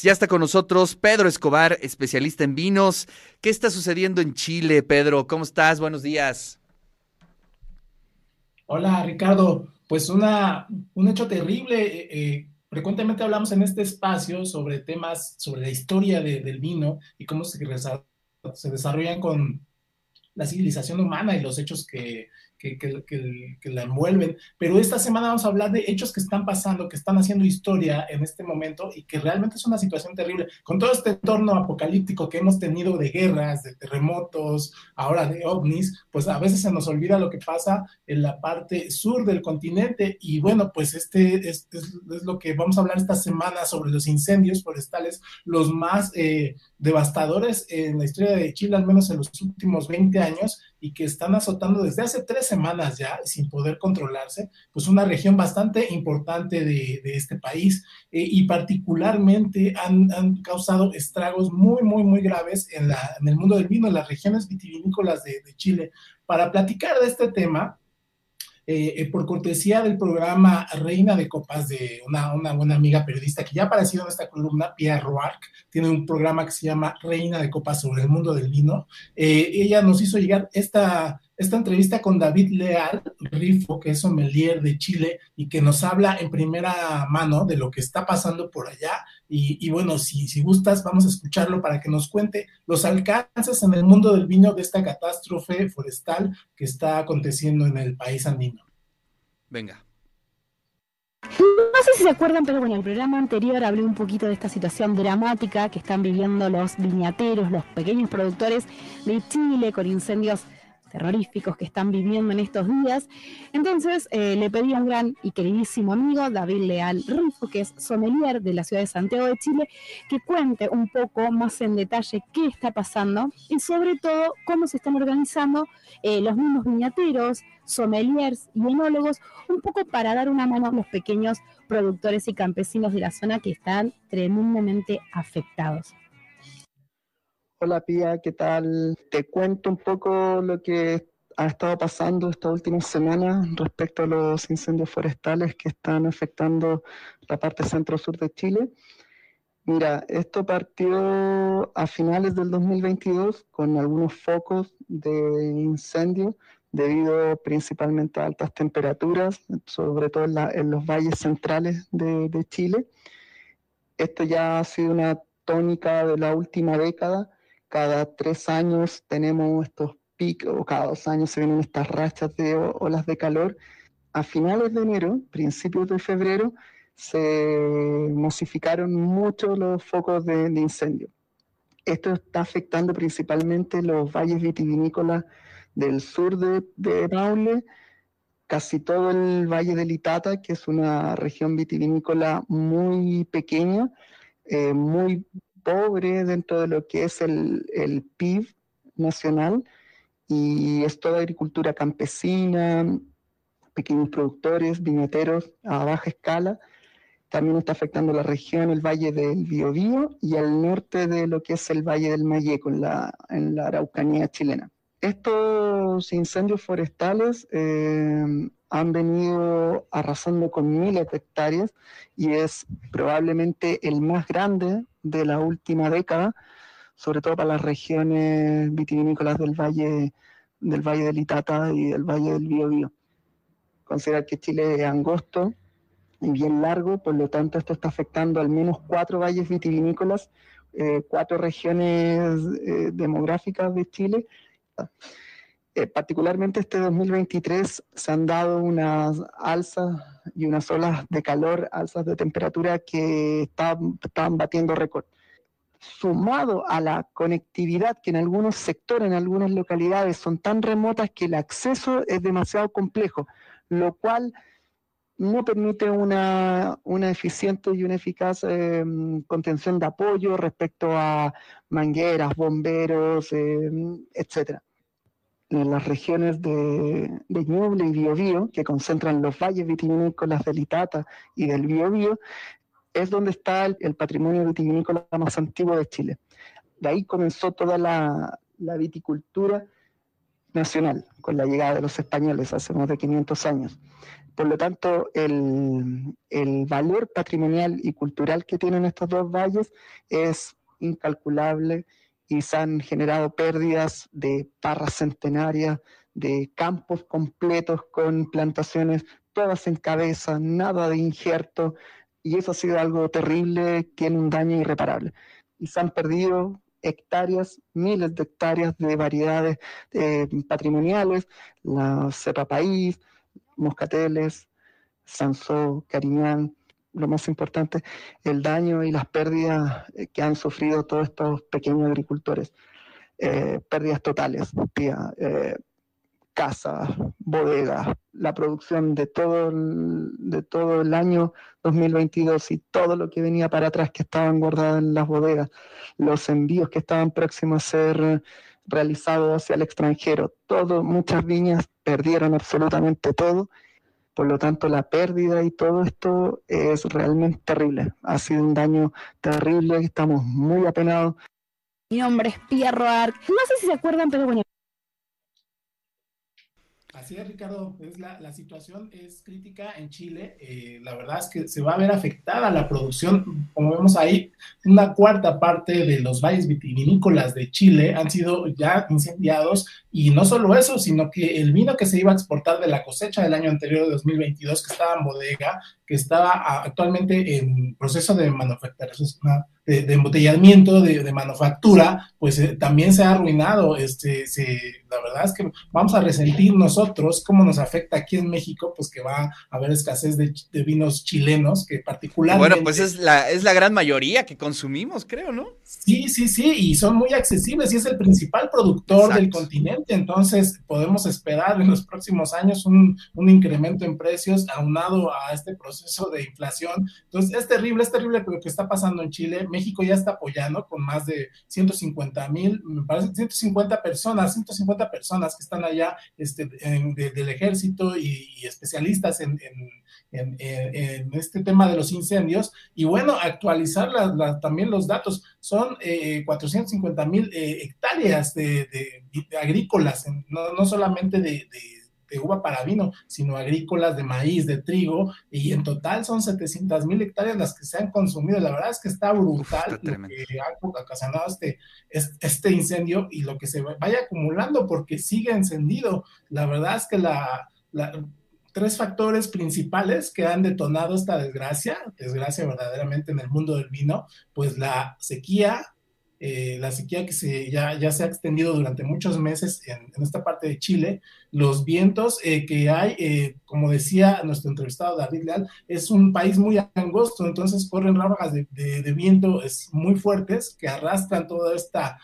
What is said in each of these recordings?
Ya está con nosotros Pedro Escobar, especialista en vinos. ¿Qué está sucediendo en Chile, Pedro? ¿Cómo estás? Buenos días. Hola, Ricardo. Pues una, un hecho terrible. Eh, eh, frecuentemente hablamos en este espacio sobre temas, sobre la historia del vino y cómo se desarrollan con la civilización humana y los hechos que, que, la envuelven. Pero esta semana vamos a hablar de hechos que están pasando, que están haciendo historia en este momento y que realmente es una situación terrible. Con todo este entorno apocalíptico que hemos tenido de guerras, de terremotos, ahora de ovnis, pues a veces se nos olvida lo que pasa en la parte sur del continente. Y bueno, pues este es, lo que vamos a hablar esta semana sobre los incendios forestales, los más eh, devastadores en la historia de Chile, al menos en los últimos 20 años y que están azotando desde hace tres semanas ya, sin poder controlarse, pues una región bastante importante de, este país eh, y particularmente han, causado estragos muy, muy, muy graves en, la, en el mundo del vino, en las regiones vitivinícolas de, de Chile. Para platicar de este tema, eh, eh, por cortesía del programa Reina de Copas de una, buena amiga periodista que ya ha aparecido en esta columna, Pia Roark, tiene un programa que se llama Reina de Copas sobre el mundo del vino. Eh, ella nos hizo llegar esta, esta entrevista con David Leal Rifo, que es sommelier de Chile y que nos habla en primera mano de lo que está pasando por allá. Y, bueno, si, si gustas, vamos a escucharlo para que nos cuente los alcances en el mundo del vino de esta catástrofe forestal que está aconteciendo en el país andino. Venga. No sé si se acuerdan, pero bueno, en el programa anterior hablé un poquito de esta situación dramática que están viviendo los viñateros, los pequeños productores de Chile con incendios terroríficos que están viviendo en estos días. Entonces eh, le pedí a un gran y queridísimo amigo, David Leal Rufo, que es sommelier de la ciudad de Santiago de Chile, que cuente un poco más en detalle qué está pasando y sobre todo cómo se están organizando eh, los mismos viñateros, sommeliers y enólogos, un poco para dar una mano a los pequeños productores y campesinos de la zona que están tremendamente afectados. Hola Pía, ¿qué tal? Te cuento un poco lo que ha estado pasando estas últimas semanas respecto a los incendios forestales que están afectando la parte centro-sur de Chile. Mira, esto partió a finales del 2022 con algunos focos de incendio debido principalmente a altas temperaturas, sobre todo en, los valles centrales de, de Chile. Esto ya ha sido una tónica de la última década cada tres años tenemos estos picos, o cada dos años se vienen estas rachas de olas de calor. A finales de enero, principios de febrero, se masificaron mucho los focos de, incendio. Esto está afectando principalmente los valles vitivinícolas del sur de, de Maule, casi todo el valle del Itata, que es una región vitivinícola muy pequeña, eh, muy pobre dentro de lo que es el, el PIB nacional y es toda agricultura campesina, pequeños productores, viñeteros a baja escala. También está afectando la región, el valle del Biobío y el norte de lo que es el valle del Mayeco en la, en la Araucanía chilena. Estos incendios forestales eh, han venido arrasando con miles de hectáreas y es probablemente el más grande de la última década, sobre todo para las regiones vitivinícolas del valle del valle del Itata y del valle del Biobío. Considera que Chile es angosto y bien largo, por lo tanto esto está afectando al menos cuatro valles vitivinícolas, eh, cuatro regiones eh, demográficas de Chile eh, particularmente este 2023 se han dado unas alzas y unas olas de calor, alzas de temperatura que están, batiendo récord. Sumado a la conectividad que en algunos sectores, en algunas localidades son tan remotas que el acceso es demasiado complejo, lo cual no permite una, eficiente y una eficaz em, contención de apoyo respecto a mangueras, bomberos, em, etcétera en las regiones de, de Ñuble y Biobío, que concentran los valles vitivinícolas del Itata y del Biobío, es donde está el, patrimonio vitivinícola más antiguo de Chile. De ahí comenzó toda la, la, viticultura nacional, con la llegada de los españoles hace más de 500 años. Por lo tanto, el, el valor patrimonial y cultural que tienen estos dos valles es incalculable y se han generado pérdidas de parras centenarias, de campos completos con plantaciones todas en cabeza, nada de injerto, y eso ha sido algo terrible, tiene un daño irreparable. Y se han perdido hectáreas, miles de hectáreas de variedades eh, patrimoniales, la cepa país, moscateles, sansó, cariñán, lo más importante, el daño y las pérdidas eh, que han sufrido todos estos pequeños agricultores. Eh, pérdidas totales, tía, eh, casas, bodegas, la producción de todo, el, de todo el año 2022 y todo lo que venía para atrás que estaban guardados en las bodegas, los envíos que estaban próximos a ser realizados hacia el extranjero, todo, muchas viñas perdieron absolutamente todo por lo tanto, la pérdida y todo esto es realmente terrible. Ha sido un daño terrible, estamos muy apenados. Mi nombre es Pierro Arc. No sé si se acuerdan, pero bueno. Así es, Ricardo. Es la, situación es crítica en Chile. Eh, la verdad es que se va a ver afectada la producción. Como vemos ahí, una cuarta parte de los valles vitivinícolas de Chile han sido ya incendiados. Y no solo eso, sino que el vino que se iba a exportar de la cosecha del año anterior, de 2022, que estaba en bodega, que estaba actualmente en proceso de manufacturación, de, de, embotellamiento, de, de manufactura, pues eh, también se ha arruinado. Este, se, la verdad es que vamos a resentir nosotros cómo nos afecta aquí en México, pues que va a haber escasez de, de vinos chilenos, que particularmente... Bueno, pues es la, es la gran mayoría que consumimos, creo, ¿no? Sí, sí, sí, y son muy accesibles y es el principal productor Exacto. del continente, entonces podemos esperar en los próximos años un, un incremento en precios aunado a este proceso de inflación. Entonces es terrible, es terrible lo que está pasando en Chile. México ya está apoyando con más de 150 mil, me parece 150 personas, 150 personas que están allá este, en, de, del ejército y, especialistas en, en, este tema de los incendios. Y bueno, actualizar la, también los datos. Son eh, 450 mil eh, hectáreas de, de agrícolas, no, no, solamente de de uva para vino, sino agrícolas de maíz, de trigo, y en total son 700 mil hectáreas las que se han consumido. La verdad es que está brutal Uf, está lo que ha ocasionado este, este incendio y lo que se vaya acumulando porque sigue encendido. La verdad es que la, la tres factores principales que han detonado esta desgracia, desgracia verdaderamente en el mundo del vino, pues la sequía, eh, la sequía que se, ya, ya, se ha extendido durante muchos meses en, en esta parte de Chile, los vientos eh, que hay, eh, como decía nuestro entrevistado David Leal, es un país muy angosto, entonces corren ráfagas de, de, de viento es, muy fuertes que arrastran toda esta,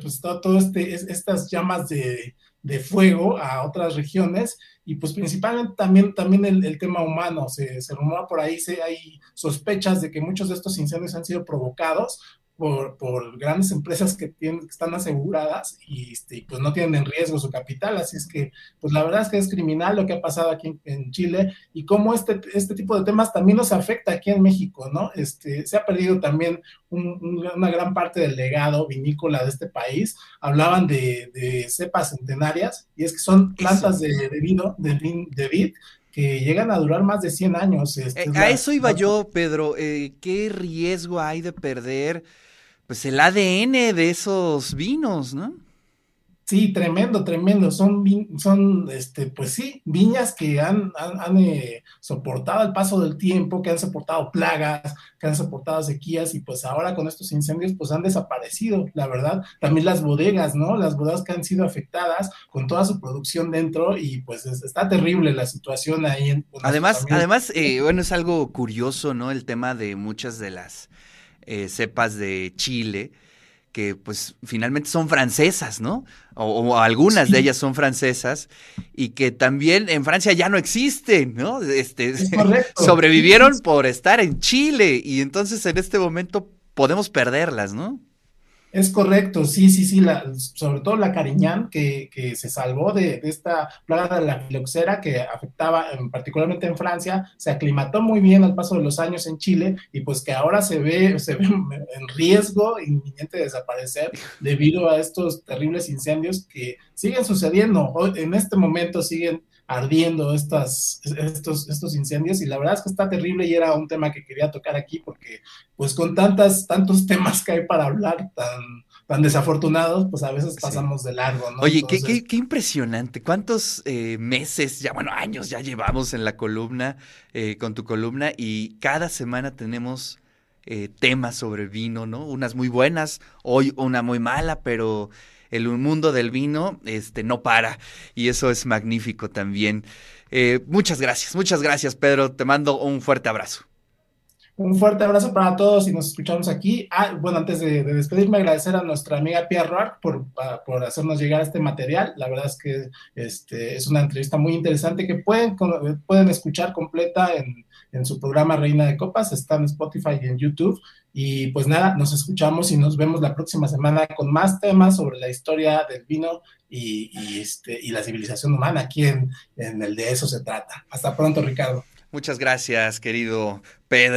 pues todo, todo este, es, estas llamas de, de, fuego a otras regiones. Y pues principalmente también, también el, el tema humano, se, se rumora por ahí, se, hay sospechas de que muchos de estos incendios han sido provocados por, por, grandes empresas que, tienen, que están aseguradas y este, pues no tienen en riesgo su capital. Así es que, pues la verdad es que es criminal lo que ha pasado aquí en, en Chile y cómo este, este tipo de temas también nos afecta aquí en México, ¿no? Este, se ha perdido también un, un, una gran parte del legado vinícola de este país. Hablaban de, de cepas centenarias y es que son plantas de, de vino, de, de vid, que llegan a durar más de 100 años. Este, eh, a eso iba yo, Pedro. Eh, ¿Qué riesgo hay de perder pues el ADN de esos vinos, ¿no? Sí, tremendo, tremendo. Son, son este, pues sí, viñas que han, han, han eh, soportado el paso del tiempo, que han soportado plagas, que han soportado sequías y pues ahora con estos incendios pues han desaparecido, la verdad. También las bodegas, ¿no? Las bodegas que han sido afectadas con toda su producción dentro y pues es, está terrible la situación ahí. En, además, además eh, bueno, es algo curioso, ¿no? El tema de muchas de las eh, cepas de Chile, que pues finalmente son francesas, ¿no? O, o algunas sí. de ellas son francesas y que también en Francia ya no existen, ¿no? Este, sobrevivieron por estar en Chile y entonces en este momento podemos perderlas, ¿no? Es correcto, sí, sí, sí, sobre todo la cariñán que, se salvó de, esta plaga de la filoxera que afectaba en, particularmente en Francia, se aclimató muy bien al paso de los años en Chile y pues que ahora se ve, se ve en riesgo inminente de desaparecer debido a estos terribles incendios que siguen sucediendo. Hoy, en este momento siguen ardiendo estas, estos, estos incendios y la verdad es que está terrible y era un tema que quería tocar aquí porque pues con tantas, tantos temas que hay para hablar tan, tan desafortunados, pues a veces pasamos de largo, ¿no? Oye, qué, qué, qué, impresionante. ¿Cuántos eh, meses, ya bueno, años ya llevamos en la columna, eh, con tu columna y cada semana tenemos eh, temas sobre vino, ¿no? Unas muy buenas, hoy una muy mala, pero el mundo del vino este, no para y eso es magnífico también. Eh, muchas gracias, muchas gracias Pedro, te mando un fuerte abrazo. Un fuerte abrazo para todos y nos escuchamos aquí. Ah, bueno, antes de, de despedirme, agradecer a nuestra amiga Pia Roark por, por, hacernos llegar este material. La verdad es que este, es una entrevista muy interesante que pueden, pueden escuchar completa en, en su programa Reina de Copas. Está en Spotify y en YouTube. Y pues nada, nos escuchamos y nos vemos la próxima semana con más temas sobre la historia del vino y, y este, y la civilización humana. Aquí en, en el de eso se trata. Hasta pronto, Ricardo. Muchas gracias, querido Pedro.